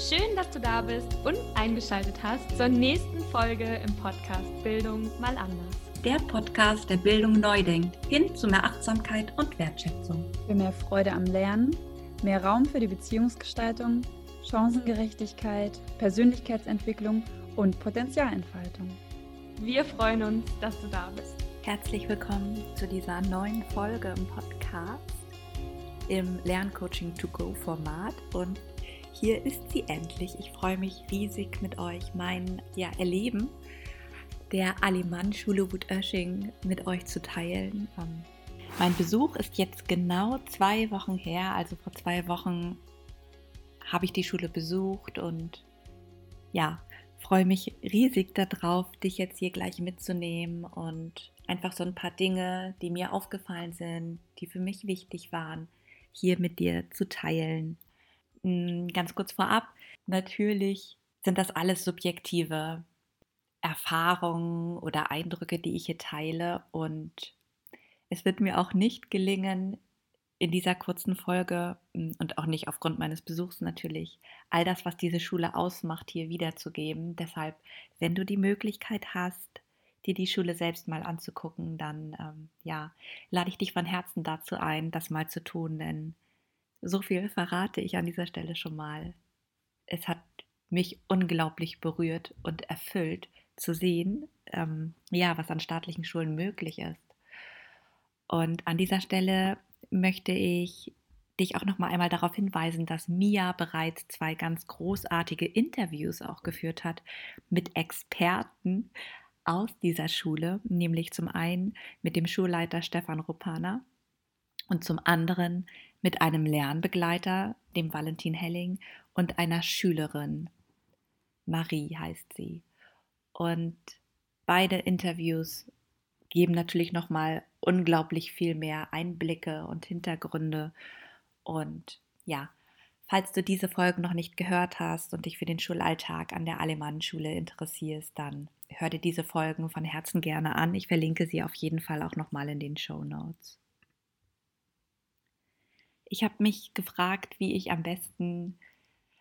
Schön, dass du da bist und eingeschaltet hast zur nächsten Folge im Podcast Bildung mal anders. Der Podcast, der Bildung neu denkt, hin zu mehr Achtsamkeit und Wertschätzung. Für mehr Freude am Lernen, mehr Raum für die Beziehungsgestaltung, Chancengerechtigkeit, Persönlichkeitsentwicklung und Potenzialentfaltung. Wir freuen uns, dass du da bist. Herzlich willkommen zu dieser neuen Folge im Podcast im Lerncoaching to Go Format und hier ist sie endlich. Ich freue mich riesig mit euch mein ja, Erleben der Alemann-Schule Wut-Oesching mit euch zu teilen. Ähm, mein Besuch ist jetzt genau zwei Wochen her. Also vor zwei Wochen habe ich die Schule besucht und ja, freue mich riesig darauf, dich jetzt hier gleich mitzunehmen und einfach so ein paar Dinge, die mir aufgefallen sind, die für mich wichtig waren, hier mit dir zu teilen. Hm, ganz kurz vorab, natürlich sind das alles subjektive Erfahrungen oder Eindrücke, die ich hier teile. Und es wird mir auch nicht gelingen, in dieser kurzen Folge hm, und auch nicht aufgrund meines Besuchs natürlich, all das, was diese Schule ausmacht, hier wiederzugeben. Deshalb, wenn du die Möglichkeit hast, dir die Schule selbst mal anzugucken, dann ähm, ja, lade ich dich von Herzen dazu ein, das mal zu tun, denn so viel verrate ich an dieser Stelle schon mal. Es hat mich unglaublich berührt und erfüllt zu sehen, ähm, ja, was an staatlichen Schulen möglich ist. Und an dieser Stelle möchte ich dich auch noch mal einmal darauf hinweisen, dass Mia bereits zwei ganz großartige Interviews auch geführt hat mit Experten aus dieser Schule, nämlich zum einen mit dem Schulleiter Stefan Rupana und zum anderen mit einem Lernbegleiter, dem Valentin Helling, und einer Schülerin. Marie heißt sie. Und beide Interviews geben natürlich nochmal unglaublich viel mehr Einblicke und Hintergründe. Und ja, falls du diese Folgen noch nicht gehört hast und dich für den Schulalltag an der Alemannenschule interessierst, dann hör dir diese Folgen von Herzen gerne an. Ich verlinke sie auf jeden Fall auch nochmal in den Show Notes. Ich habe mich gefragt, wie ich am besten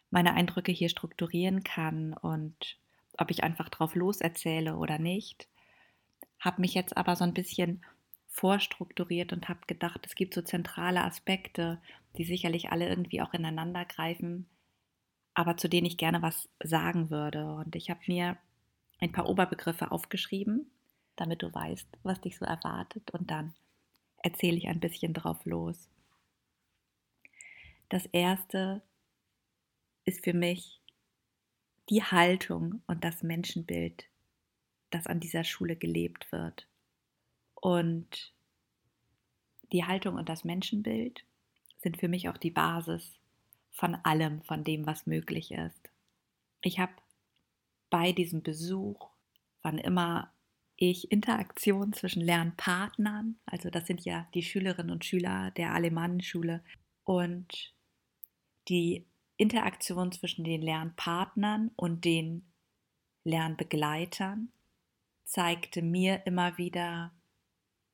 meine Eindrücke hier strukturieren kann und ob ich einfach drauf loserzähle oder nicht. Habe mich jetzt aber so ein bisschen vorstrukturiert und habe gedacht, es gibt so zentrale Aspekte, die sicherlich alle irgendwie auch ineinander greifen, aber zu denen ich gerne was sagen würde. Und ich habe mir ein paar Oberbegriffe aufgeschrieben, damit du weißt, was dich so erwartet. Und dann erzähle ich ein bisschen drauf los. Das erste ist für mich die Haltung und das Menschenbild, das an dieser Schule gelebt wird. Und die Haltung und das Menschenbild sind für mich auch die Basis von allem, von dem, was möglich ist. Ich habe bei diesem Besuch, wann immer ich Interaktion zwischen Lernpartnern, also das sind ja die Schülerinnen und Schüler der Alemannenschule, und die Interaktion zwischen den Lernpartnern und den Lernbegleitern zeigte mir immer wieder,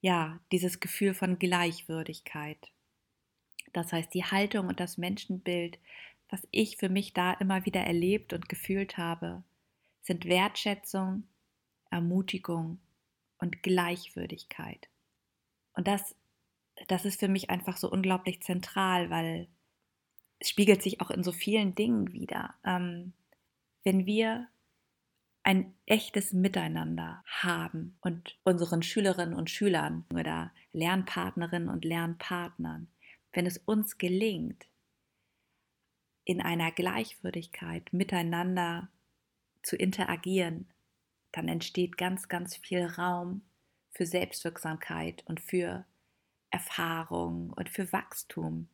ja, dieses Gefühl von Gleichwürdigkeit. Das heißt, die Haltung und das Menschenbild, was ich für mich da immer wieder erlebt und gefühlt habe, sind Wertschätzung, Ermutigung und Gleichwürdigkeit. Und das, das ist für mich einfach so unglaublich zentral, weil es spiegelt sich auch in so vielen Dingen wieder. Ähm, wenn wir ein echtes Miteinander haben und unseren Schülerinnen und Schülern oder Lernpartnerinnen und Lernpartnern, wenn es uns gelingt, in einer Gleichwürdigkeit miteinander zu interagieren, dann entsteht ganz, ganz viel Raum für Selbstwirksamkeit und für Erfahrung und für Wachstum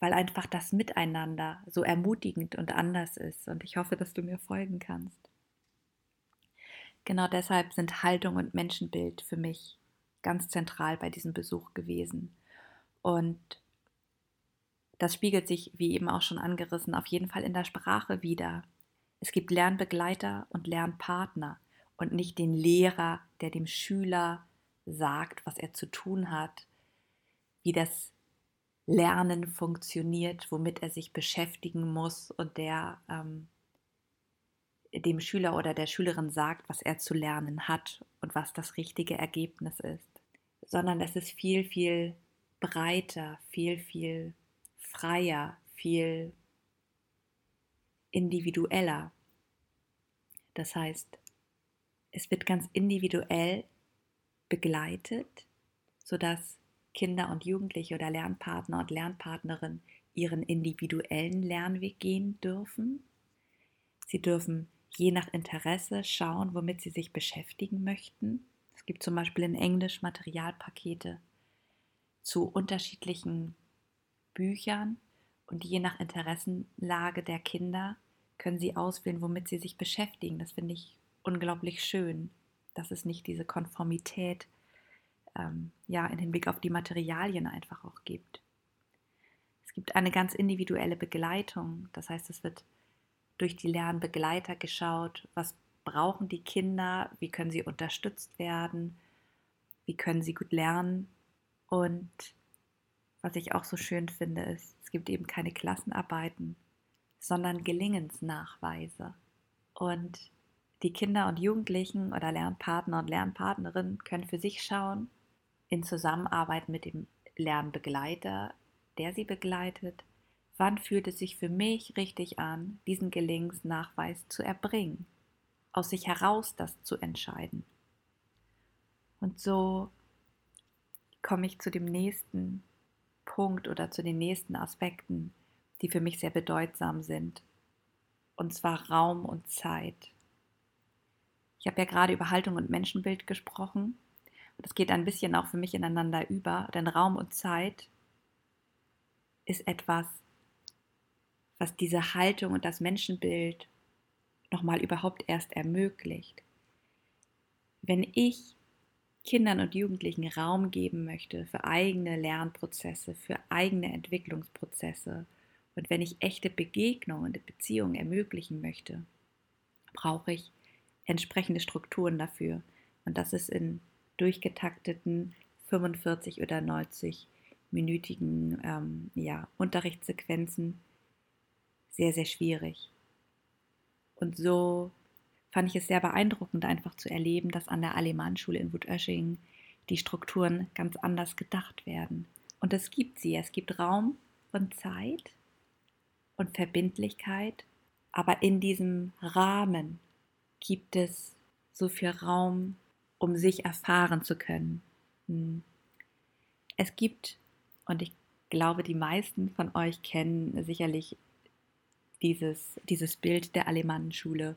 weil einfach das Miteinander so ermutigend und anders ist. Und ich hoffe, dass du mir folgen kannst. Genau deshalb sind Haltung und Menschenbild für mich ganz zentral bei diesem Besuch gewesen. Und das spiegelt sich, wie eben auch schon angerissen, auf jeden Fall in der Sprache wieder. Es gibt Lernbegleiter und Lernpartner und nicht den Lehrer, der dem Schüler sagt, was er zu tun hat, wie das Lernen funktioniert, womit er sich beschäftigen muss und der ähm, dem Schüler oder der Schülerin sagt, was er zu lernen hat und was das richtige Ergebnis ist, sondern es ist viel, viel breiter, viel, viel freier, viel individueller. Das heißt, es wird ganz individuell begleitet, sodass Kinder und Jugendliche oder Lernpartner und Lernpartnerin ihren individuellen Lernweg gehen dürfen. Sie dürfen je nach Interesse schauen, womit sie sich beschäftigen möchten. Es gibt zum Beispiel in Englisch Materialpakete zu unterschiedlichen Büchern und je nach Interessenlage der Kinder können sie auswählen, womit sie sich beschäftigen. Das finde ich unglaublich schön, dass es nicht diese Konformität ähm, ja, in Hinblick auf die Materialien einfach auch gibt. Es gibt eine ganz individuelle Begleitung, das heißt, es wird durch die Lernbegleiter geschaut, was brauchen die Kinder, wie können sie unterstützt werden, wie können sie gut lernen. Und was ich auch so schön finde, ist, es gibt eben keine Klassenarbeiten, sondern Gelingensnachweise. Und die Kinder und Jugendlichen oder Lernpartner und Lernpartnerinnen können für sich schauen, in Zusammenarbeit mit dem Lernbegleiter, der sie begleitet, wann fühlt es sich für mich richtig an, diesen Gelingensnachweis zu erbringen, aus sich heraus das zu entscheiden. Und so komme ich zu dem nächsten Punkt oder zu den nächsten Aspekten, die für mich sehr bedeutsam sind, und zwar Raum und Zeit. Ich habe ja gerade über Haltung und Menschenbild gesprochen. Das geht ein bisschen auch für mich ineinander über, denn Raum und Zeit ist etwas, was diese Haltung und das Menschenbild nochmal überhaupt erst ermöglicht. Wenn ich Kindern und Jugendlichen Raum geben möchte für eigene Lernprozesse, für eigene Entwicklungsprozesse und wenn ich echte Begegnungen und Beziehungen ermöglichen möchte, brauche ich entsprechende Strukturen dafür. Und das ist in durchgetakteten 45 oder 90 minütigen ähm, ja, Unterrichtssequenzen sehr, sehr schwierig. Und so fand ich es sehr beeindruckend, einfach zu erleben, dass an der Alemannschule in Wutösching die Strukturen ganz anders gedacht werden. Und es gibt sie. Es gibt Raum und Zeit und Verbindlichkeit, aber in diesem Rahmen gibt es so viel Raum, um sich erfahren zu können. Hm. Es gibt, und ich glaube, die meisten von euch kennen sicherlich dieses, dieses Bild der Alemannenschule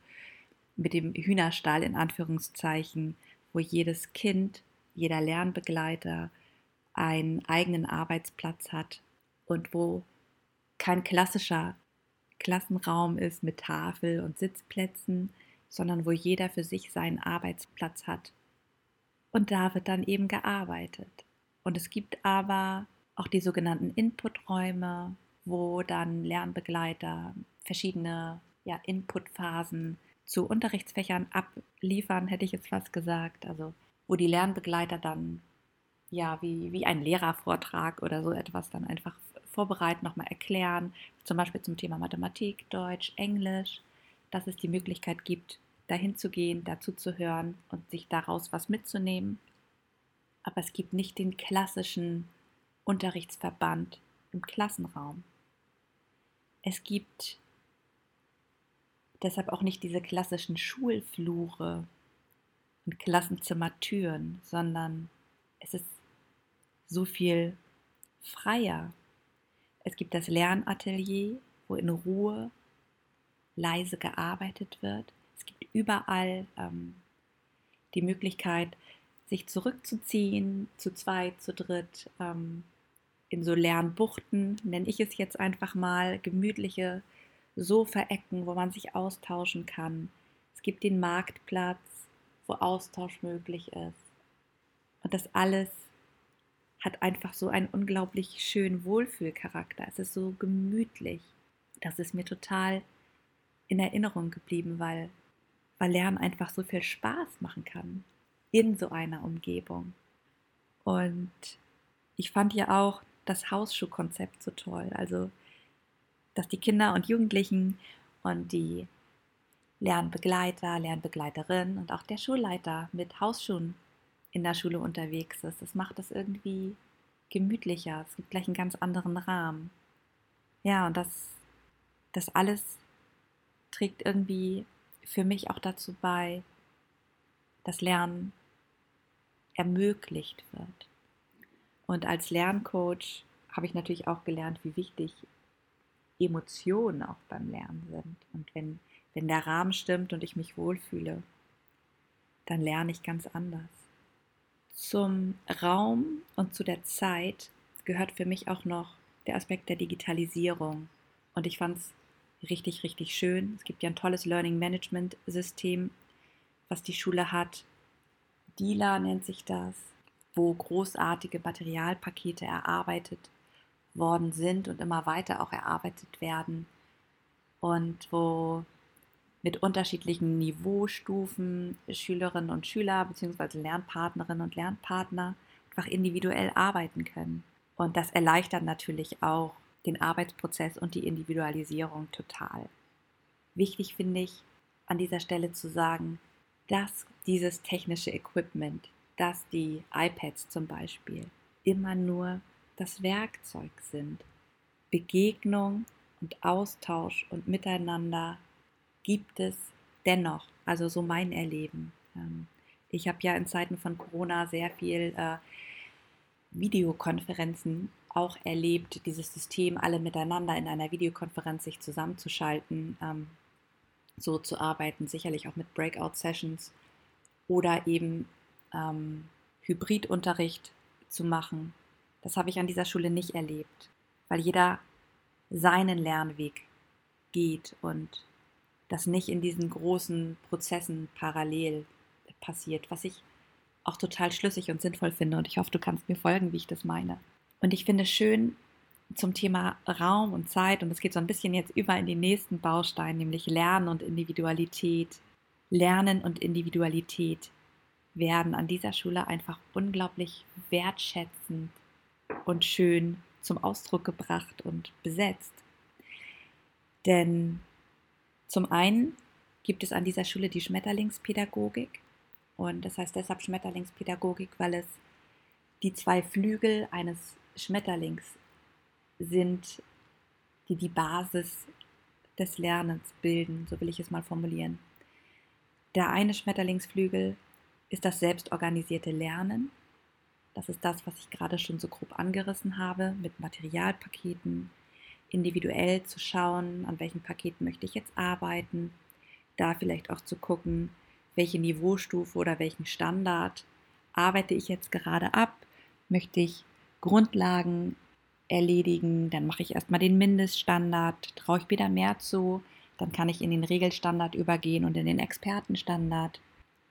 mit dem Hühnerstall in Anführungszeichen, wo jedes Kind, jeder Lernbegleiter einen eigenen Arbeitsplatz hat und wo kein klassischer Klassenraum ist mit Tafel und Sitzplätzen, sondern wo jeder für sich seinen Arbeitsplatz hat. Und da wird dann eben gearbeitet. Und es gibt aber auch die sogenannten Inputräume, wo dann Lernbegleiter verschiedene ja, Inputphasen zu Unterrichtsfächern abliefern, hätte ich jetzt fast gesagt. Also wo die Lernbegleiter dann ja wie, wie ein Lehrervortrag oder so etwas dann einfach vorbereiten, nochmal erklären, zum Beispiel zum Thema Mathematik, Deutsch, Englisch, dass es die Möglichkeit gibt, dahin zu gehen, dazu zu hören und sich daraus was mitzunehmen. Aber es gibt nicht den klassischen Unterrichtsverband im Klassenraum. Es gibt deshalb auch nicht diese klassischen Schulflure und Klassenzimmertüren, sondern es ist so viel freier. Es gibt das Lernatelier, wo in Ruhe leise gearbeitet wird. Es gibt überall ähm, die Möglichkeit, sich zurückzuziehen, zu zweit, zu dritt, ähm, in so Lernbuchten, nenne ich es jetzt einfach mal, gemütliche Sofaecken, wo man sich austauschen kann. Es gibt den Marktplatz, wo Austausch möglich ist. Und das alles hat einfach so einen unglaublich schönen Wohlfühlcharakter. Es ist so gemütlich. Das ist mir total in Erinnerung geblieben, weil, weil Lernen einfach so viel Spaß machen kann in so einer Umgebung. Und ich fand ja auch das Hausschuhkonzept so toll. Also, dass die Kinder und Jugendlichen und die Lernbegleiter, Lernbegleiterin und auch der Schulleiter mit Hausschuhen in der Schule unterwegs ist. Das macht es irgendwie gemütlicher. Es gibt gleich einen ganz anderen Rahmen. Ja, und das, das alles trägt irgendwie für mich auch dazu bei, dass Lernen ermöglicht wird. Und als Lerncoach habe ich natürlich auch gelernt, wie wichtig Emotionen auch beim Lernen sind. Und wenn, wenn der Rahmen stimmt und ich mich wohlfühle, dann lerne ich ganz anders. Zum Raum und zu der Zeit gehört für mich auch noch der Aspekt der Digitalisierung. Und ich fand es richtig, richtig schön. Es gibt ja ein tolles Learning Management System, was die Schule hat. DILA nennt sich das, wo großartige Materialpakete erarbeitet worden sind und immer weiter auch erarbeitet werden und wo mit unterschiedlichen Niveaustufen Schülerinnen und Schüler bzw. Lernpartnerinnen und Lernpartner einfach individuell arbeiten können. Und das erleichtert natürlich auch den Arbeitsprozess und die Individualisierung total. Wichtig finde ich an dieser Stelle zu sagen, dass dieses technische Equipment, dass die iPads zum Beispiel immer nur das Werkzeug sind. Begegnung und Austausch und Miteinander gibt es dennoch, also so mein Erleben. Ähm, ich habe ja in Zeiten von Corona sehr viel äh, Videokonferenzen auch erlebt, dieses System, alle miteinander in einer Videokonferenz sich zusammenzuschalten, ähm, so zu arbeiten, sicherlich auch mit Breakout-Sessions oder eben ähm, Hybridunterricht zu machen. Das habe ich an dieser Schule nicht erlebt, weil jeder seinen Lernweg geht und das nicht in diesen großen Prozessen parallel passiert, was ich auch total schlüssig und sinnvoll finde. Und ich hoffe, du kannst mir folgen, wie ich das meine. Und ich finde schön zum Thema Raum und Zeit, und es geht so ein bisschen jetzt über in den nächsten Baustein, nämlich Lernen und Individualität. Lernen und Individualität werden an dieser Schule einfach unglaublich wertschätzend und schön zum Ausdruck gebracht und besetzt. Denn zum einen gibt es an dieser Schule die Schmetterlingspädagogik, und das heißt deshalb Schmetterlingspädagogik, weil es die zwei Flügel eines Schmetterlings sind, die die Basis des Lernens bilden, so will ich es mal formulieren. Der eine Schmetterlingsflügel ist das selbstorganisierte Lernen. Das ist das, was ich gerade schon so grob angerissen habe, mit Materialpaketen, individuell zu schauen, an welchen Paketen möchte ich jetzt arbeiten, da vielleicht auch zu gucken, welche Niveaustufe oder welchen Standard arbeite ich jetzt gerade ab? Möchte ich Grundlagen erledigen? Dann mache ich erstmal den Mindeststandard. Traue ich wieder mehr zu? Dann kann ich in den Regelstandard übergehen und in den Expertenstandard.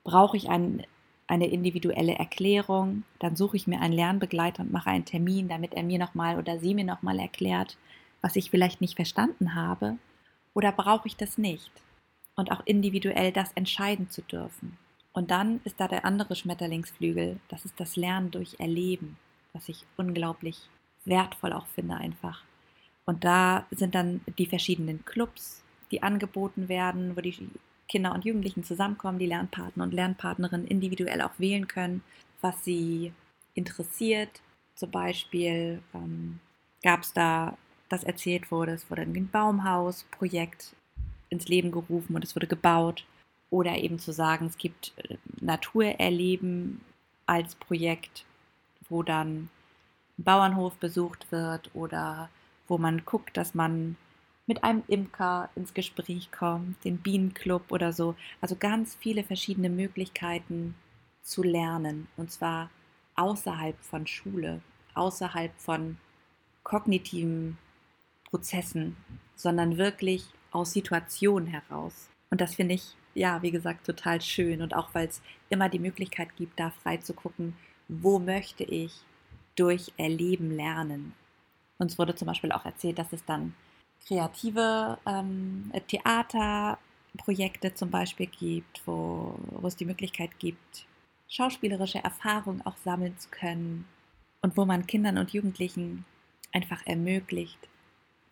Brauche ich ein, eine individuelle Erklärung? Dann suche ich mir einen Lernbegleiter und mache einen Termin, damit er mir nochmal oder sie mir nochmal erklärt, was ich vielleicht nicht verstanden habe. Oder brauche ich das nicht? und auch individuell das entscheiden zu dürfen. Und dann ist da der andere Schmetterlingsflügel, das ist das Lernen durch Erleben, was ich unglaublich wertvoll auch finde einfach. Und da sind dann die verschiedenen Clubs, die angeboten werden, wo die Kinder und Jugendlichen zusammenkommen, die Lernpartner und Lernpartnerinnen individuell auch wählen können, was sie interessiert. Zum Beispiel ähm, gab es da, das erzählt wurde, es wurde ein Baumhausprojekt ins Leben gerufen und es wurde gebaut. Oder eben zu sagen, es gibt äh, Naturerleben als Projekt, wo dann ein Bauernhof besucht wird oder wo man guckt, dass man mit einem Imker ins Gespräch kommt, den Bienenclub oder so. Also ganz viele verschiedene Möglichkeiten zu lernen. Und zwar außerhalb von Schule, außerhalb von kognitiven Prozessen, sondern wirklich aus Situationen heraus. Und das finde ich, ja, wie gesagt, total schön. Und auch weil es immer die Möglichkeit gibt, da frei zu gucken, wo möchte ich durch Erleben lernen. Uns wurde zum Beispiel auch erzählt, dass es dann kreative ähm, Theaterprojekte zum Beispiel gibt, wo, wo es die Möglichkeit gibt, schauspielerische Erfahrungen auch sammeln zu können und wo man Kindern und Jugendlichen einfach ermöglicht,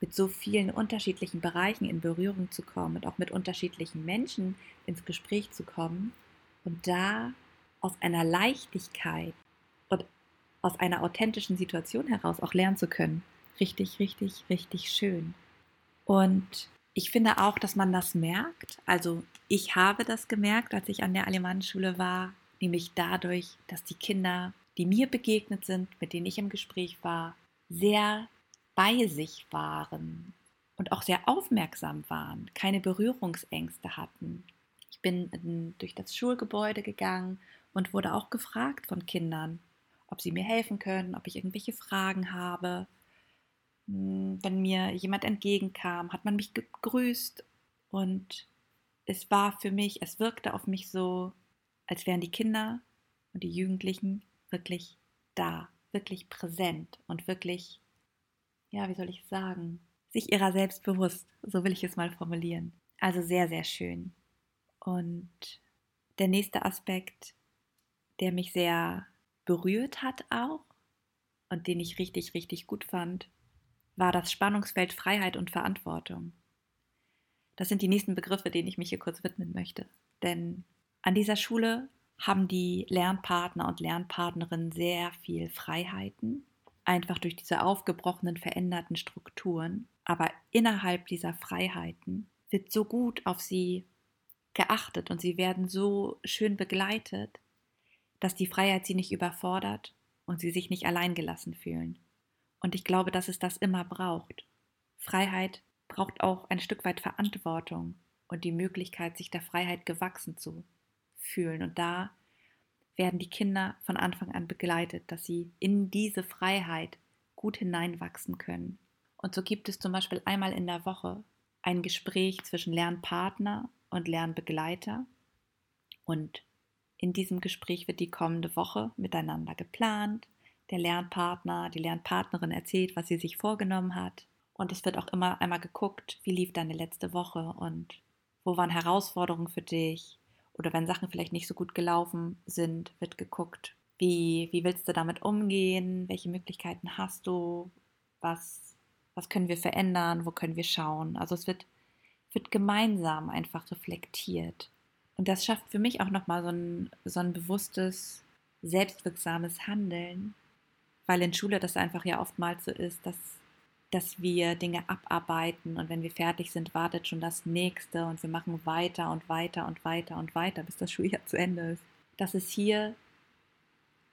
mit so vielen unterschiedlichen Bereichen in Berührung zu kommen und auch mit unterschiedlichen Menschen ins Gespräch zu kommen und da aus einer Leichtigkeit aus einer authentischen Situation heraus auch lernen zu können. Richtig, richtig, richtig schön. Und ich finde auch, dass man das merkt. Also ich habe das gemerkt, als ich an der Alemannenschule war, nämlich dadurch, dass die Kinder, die mir begegnet sind, mit denen ich im Gespräch war, sehr bei sich waren und auch sehr aufmerksam waren, keine Berührungsängste hatten. Ich bin durch das Schulgebäude gegangen und wurde auch gefragt von Kindern, ob sie mir helfen können, ob ich irgendwelche Fragen habe. Hm, wenn mir jemand entgegenkam, hat man mich gegrüßt und es war für mich, es wirkte auf mich so, als wären die Kinder und die Jugendlichen wirklich da, wirklich präsent und wirklich, ja, wie soll ich sagen, sich ihrer selbst bewusst, so will ich es mal formulieren. Also sehr, sehr schön. Und der nächste Aspekt, der mich sehr berührt hat auch und den ich richtig, richtig gut fand, war das Spannungsfeld Freiheit und Verantwortung. Das sind die nächsten Begriffe, denen ich mich hier kurz widmen möchte. Denn an dieser Schule haben die Lernpartner und Lernpartnerinnen sehr viel Freiheiten, einfach durch diese aufgebrochenen, veränderten Strukturen. Aber innerhalb dieser Freiheiten wird so gut auf sie geachtet und sie werden so schön begleitet, dass die Freiheit sie nicht überfordert und sie sich nicht alleingelassen fühlen. Und ich glaube, dass es das immer braucht. Freiheit braucht auch ein Stück weit Verantwortung und die Möglichkeit, sich der Freiheit gewachsen zu fühlen. Und da werden die Kinder von Anfang an begleitet, dass sie in diese Freiheit gut hineinwachsen können. Und so gibt es zum Beispiel einmal in der Woche ein Gespräch zwischen Lernpartner und Lernbegleiter. Und in diesem Gespräch wird die kommende Woche miteinander geplant. Der Lernpartner, die Lernpartnerin erzählt, was sie sich vorgenommen hat. Und es wird auch immer einmal geguckt, wie lief deine letzte Woche und wo waren Herausforderungen für dich. Oder wenn Sachen vielleicht nicht so gut gelaufen sind, wird geguckt, wie, wie willst du damit umgehen, welche Möglichkeiten hast du, was, was können wir verändern, wo können wir schauen. Also es wird, wird gemeinsam einfach reflektiert. Und das schafft für mich auch nochmal so ein, so ein bewusstes, selbstwirksames Handeln, weil in Schule das einfach ja oftmals so ist, dass, dass wir Dinge abarbeiten und wenn wir fertig sind, wartet schon das nächste und wir machen weiter und weiter und weiter und weiter, bis das Schuljahr zu Ende ist. Dass es hier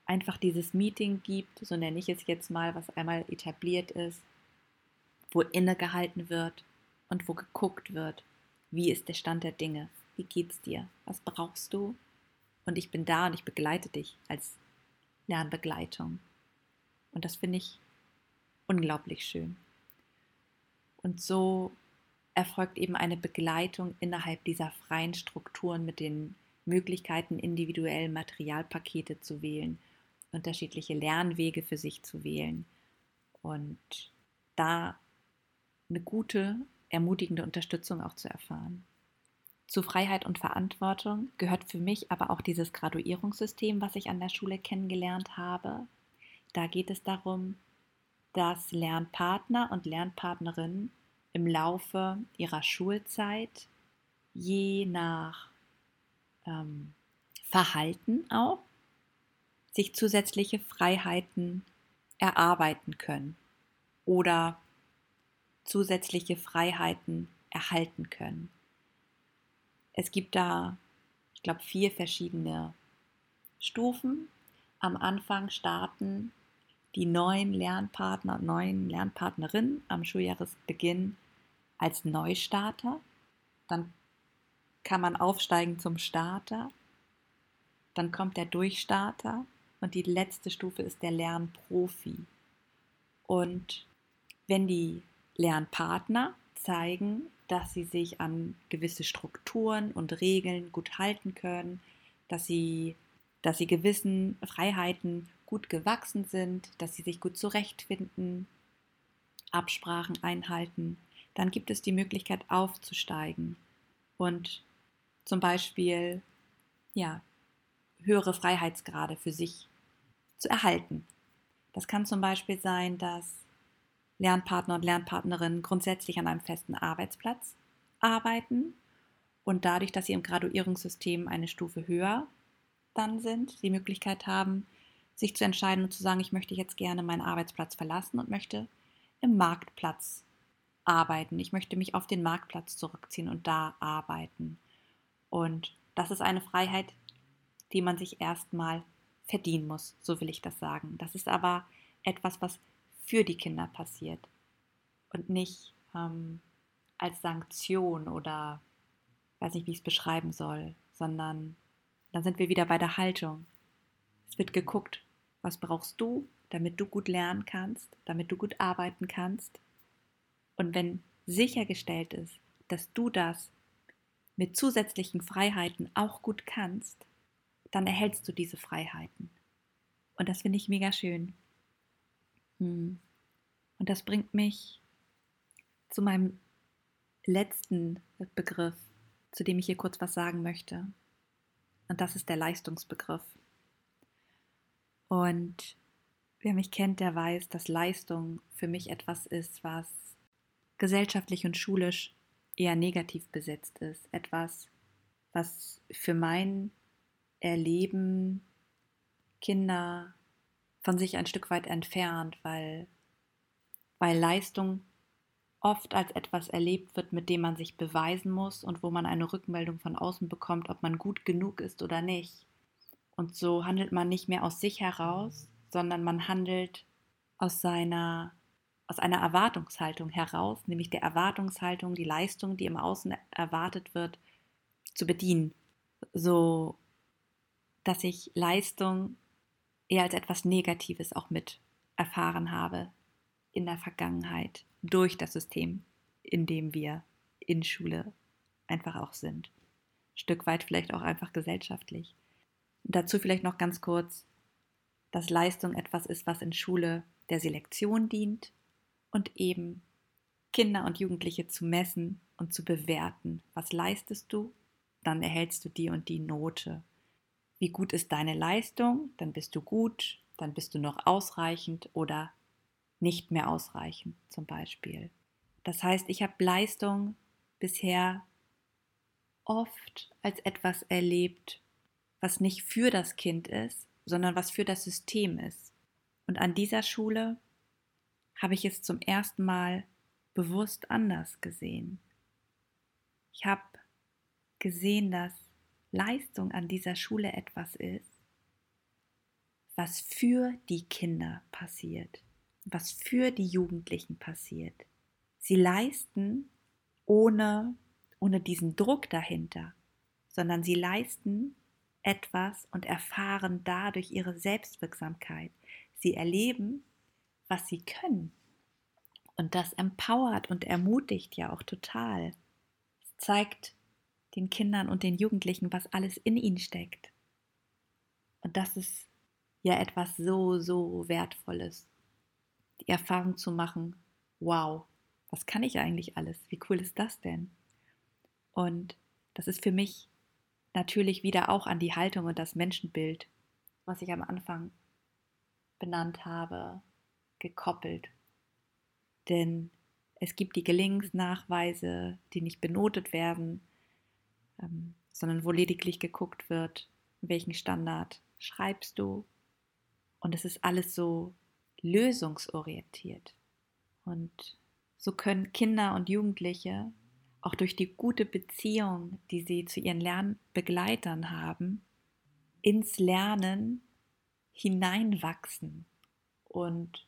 einfach dieses Meeting gibt, so nenne ich es jetzt mal, was einmal etabliert ist, wo innegehalten wird und wo geguckt wird, wie ist der Stand der Dinge, wie geht's dir, was brauchst du und ich bin da und ich begleite dich als Lernbegleitung. Und das finde ich unglaublich schön. Und so erfolgt eben eine Begleitung innerhalb dieser freien Strukturen mit den Möglichkeiten, individuell Materialpakete zu wählen, unterschiedliche Lernwege für sich zu wählen und da eine gute, ermutigende Unterstützung auch zu erfahren. Zu Freiheit und Verantwortung gehört für mich aber auch dieses Graduierungssystem, was ich an der Schule kennengelernt habe, da geht es darum, dass Lernpartner und Lernpartnerinnen im Laufe ihrer Schulzeit je nach ähm, Verhalten auch sich zusätzliche Freiheiten erarbeiten können oder zusätzliche Freiheiten erhalten können. Es gibt da, ich glaube, vier verschiedene Stufen. Am Anfang starten die neuen Lernpartner und neuen Lernpartnerinnen am Schuljahresbeginn als Neustarter. Dann kann man aufsteigen zum Starter. Dann kommt der Durchstarter und die letzte Stufe ist der Lernprofi. Und wenn die Lernpartner zeigen, dass sie sich an gewisse Strukturen und Regeln gut halten können, dass sie, dass sie gewissen Freiheiten gut gewachsen sind, dass sie sich gut zurechtfinden, Absprachen einhalten, dann gibt es die Möglichkeit aufzusteigen und zum Beispiel ja, höhere Freiheitsgrade für sich zu erhalten. Das kann zum Beispiel sein, dass Lernpartner und Lernpartnerinnen grundsätzlich an einem festen Arbeitsplatz arbeiten und dadurch, dass sie im Graduierungssystem eine Stufe höher dann sind, die Möglichkeit haben, sich zu entscheiden und zu sagen, ich möchte jetzt gerne meinen Arbeitsplatz verlassen und möchte im Marktplatz arbeiten. Ich möchte mich auf den Marktplatz zurückziehen und da arbeiten. Und das ist eine Freiheit, die man sich erstmal verdienen muss, so will ich das sagen. Das ist aber etwas, was für die Kinder passiert und nicht ähm, als Sanktion oder weiß nicht, wie ich es beschreiben soll, sondern dann sind wir wieder bei der Haltung. Es wird geguckt, was brauchst du, damit du gut lernen kannst, damit du gut arbeiten kannst. Und wenn sichergestellt ist, dass du das mit zusätzlichen Freiheiten auch gut kannst, dann erhältst du diese Freiheiten. Und das finde ich mega schön. Und das bringt mich zu meinem letzten Begriff, zu dem ich hier kurz was sagen möchte. Und das ist der Leistungsbegriff. Und wer mich kennt, der weiß, dass Leistung für mich etwas ist, was gesellschaftlich und schulisch eher negativ besetzt ist. Etwas, was für mein Erleben Kinder von sich ein Stück weit entfernt, weil, weil Leistung oft als etwas erlebt wird, mit dem man sich beweisen muss und wo man eine Rückmeldung von außen bekommt, ob man gut genug ist oder nicht. Und so handelt man nicht mehr aus sich heraus, sondern man handelt aus seiner aus einer Erwartungshaltung heraus, nämlich der Erwartungshaltung, die Leistung, die im Außen erwartet wird, zu bedienen. So dass ich Leistung eher als etwas Negatives auch mit erfahren habe in der Vergangenheit durch das System, in dem wir in Schule einfach auch sind. Stück weit vielleicht auch einfach gesellschaftlich. Dazu vielleicht noch ganz kurz, dass Leistung etwas ist, was in Schule der Selektion dient und eben Kinder und Jugendliche zu messen und zu bewerten. Was leistest du? Dann erhältst du die und die Note. Wie gut ist deine Leistung? Dann bist du gut, dann bist du noch ausreichend oder nicht mehr ausreichend zum Beispiel. Das heißt, ich habe Leistung bisher oft als etwas erlebt, was nicht für das Kind ist, sondern was für das System ist. Und an dieser Schule habe ich es zum ersten Mal bewusst anders gesehen. Ich habe gesehen, dass Leistung an dieser Schule etwas ist, was für die Kinder passiert was für die Jugendlichen passiert. Sie leisten ohne, ohne diesen Druck dahinter, sondern sie leisten etwas und erfahren dadurch ihre Selbstwirksamkeit. Sie erleben, was sie können. Und das empowert und ermutigt ja auch total. Es zeigt den Kindern und den Jugendlichen, was alles in ihnen steckt. Und das ist ja etwas so, so Wertvolles die Erfahrung zu machen, wow, was kann ich eigentlich alles? Wie cool ist das denn? Und das ist für mich natürlich wieder auch an die Haltung und das Menschenbild, was ich am Anfang benannt habe, gekoppelt. Denn es gibt die Gelingensnachweise, die nicht benotet werden, ähm, sondern wo lediglich geguckt wird, welchen Standard schreibst du. Und es ist alles so lösungsorientiert. Und so können Kinder und Jugendliche auch durch die gute Beziehung, die sie zu ihren Lernbegleitern haben, ins Lernen hineinwachsen und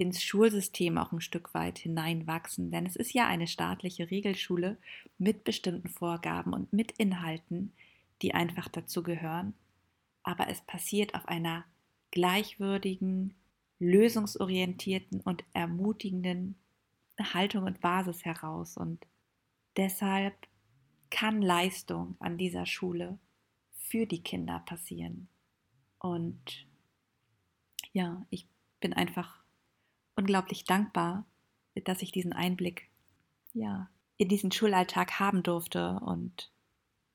ins Schulsystem auch ein Stück weit hineinwachsen. Denn es ist ja eine staatliche Regelschule mit bestimmten Vorgaben und mit Inhalten, die einfach dazu gehören. Aber es passiert auf einer gleichwürdigen, lösungsorientierten und ermutigenden Haltung und Basis heraus. Und deshalb kann Leistung an dieser Schule für die Kinder passieren. Und ja, ich bin einfach unglaublich dankbar, dass ich diesen Einblick ja, in diesen Schulalltag haben durfte. Und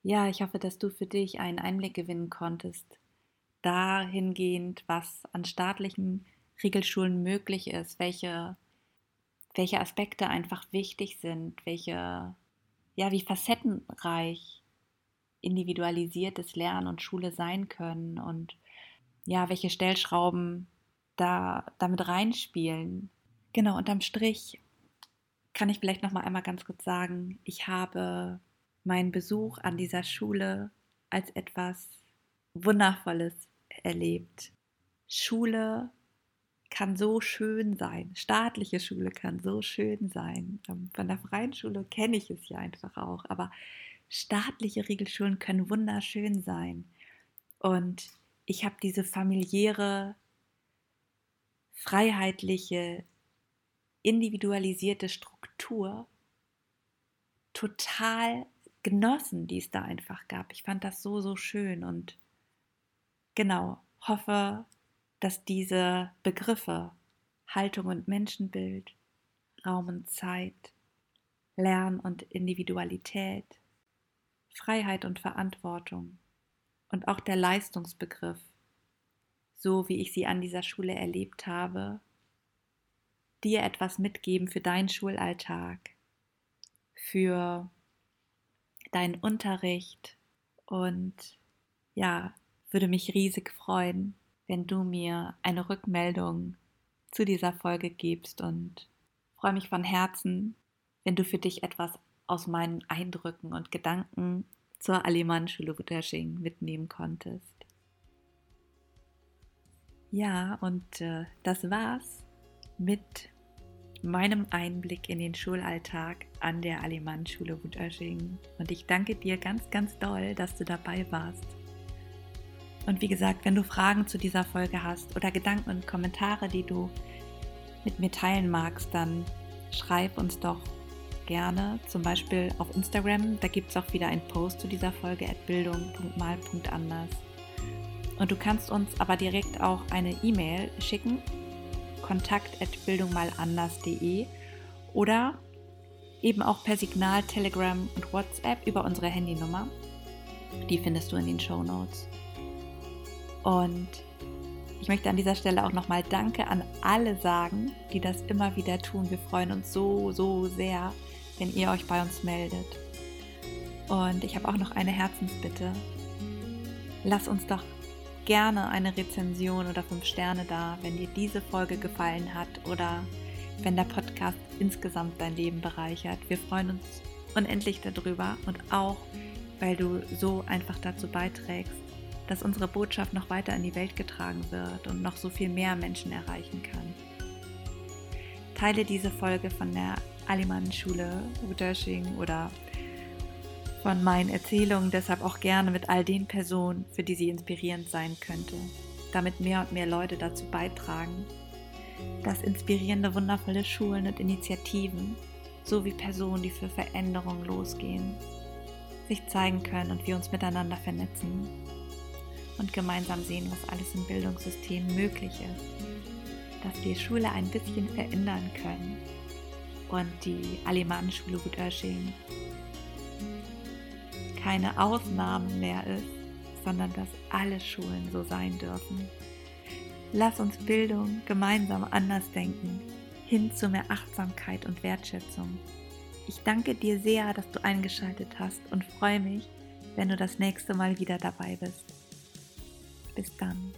ja, ich hoffe, dass du für dich einen Einblick gewinnen konntest, dahingehend, was an staatlichen Regelschulen möglich ist, welche welche Aspekte einfach wichtig sind, welche, ja, wie facettenreich individualisiertes Lernen und Schule sein können und ja, welche Stellschrauben da damit reinspielen. Genau, unterm Strich kann ich vielleicht noch mal einmal ganz kurz sagen, ich habe meinen Besuch an dieser Schule als etwas Wundervolles erlebt. Schule kann so schön sein. Staatliche Schule kann so schön sein. Ähm, von der freien Schule kenne ich es ja einfach auch. Aber staatliche Regelschulen können wunderschön sein. Und ich habe diese familiäre, freiheitliche, individualisierte Struktur total genossen, die es da einfach gab. Ich fand das so, so schön und genau, hoffe, dass diese Begriffe Haltung und Menschenbild, Raum und Zeit, Lern und Individualität, Freiheit und Verantwortung und auch der Leistungsbegriff, so wie ich sie an dieser Schule erlebt habe, dir etwas mitgeben für deinen Schulalltag, für deinen Unterricht und ja, würde mich riesig freuen, wenn du mir eine Rückmeldung zu dieser Folge gibst und freue mich von Herzen, wenn du für dich etwas aus meinen Eindrücken und Gedanken zur Alemann-Schule Wuttersching mitnehmen konntest. Ja, und äh, das war's mit meinem Einblick in den Schulalltag an der Alemann-Schule Wuttersching. Und ich danke dir ganz, ganz doll, dass du dabei warst. Und wie gesagt, wenn du Fragen zu dieser Folge hast oder Gedanken und Kommentare, die du mit mir teilen magst, dann schreib uns doch gerne, zum Beispiel auf Instagram. Da gibt es auch wieder einen Post zu dieser Folge at bildung.mal.anders. Und du kannst uns aber direkt auch eine E-Mail schicken, kontakt at bildungmalanders.de oder eben auch per Signal, Telegram und WhatsApp über unsere Handynummer. Die findest du in den Show Notes. Und ich möchte an dieser Stelle auch nochmal Danke an alle sagen, die das immer wieder tun. Wir freuen uns so, so sehr, wenn ihr euch bei uns meldet. Und ich habe auch noch eine Herzensbitte. Lass uns doch gerne eine Rezension oder fünf Sterne da, wenn dir diese Folge gefallen hat oder wenn der Podcast insgesamt dein Leben bereichert. Wir freuen uns unendlich darüber und auch, weil du so einfach dazu beiträgst, dass unsere Botschaft noch weiter in die Welt getragen wird und noch so viel mehr Menschen erreichen kann. Teile diese Folge von der Alemann-Schule Udersching oder von meinen Erzählungen deshalb auch gerne mit all den Personen, für die sie inspirierend sein könnte, damit mehr und mehr Leute dazu beitragen, dass inspirierende, wundervolle Schulen und Initiativen sowie Personen, die für Veränderung losgehen, sich zeigen können und wir uns miteinander vernetzen und gemeinsam sehen, was alles im Bildungssystem möglich ist. Dass wir Schule ein bisschen verändern können und die Alemannenschule Gut-Oesching keine Ausnahmen mehr ist, sondern dass alle Schulen so sein dürfen. Lass uns Bildung gemeinsam anders denken, hin zu mehr Achtsamkeit und Wertschätzung. Ich danke dir sehr, dass du eingeschaltet hast und freue mich, wenn du das nächste Mal wieder dabei bist. Bis dann.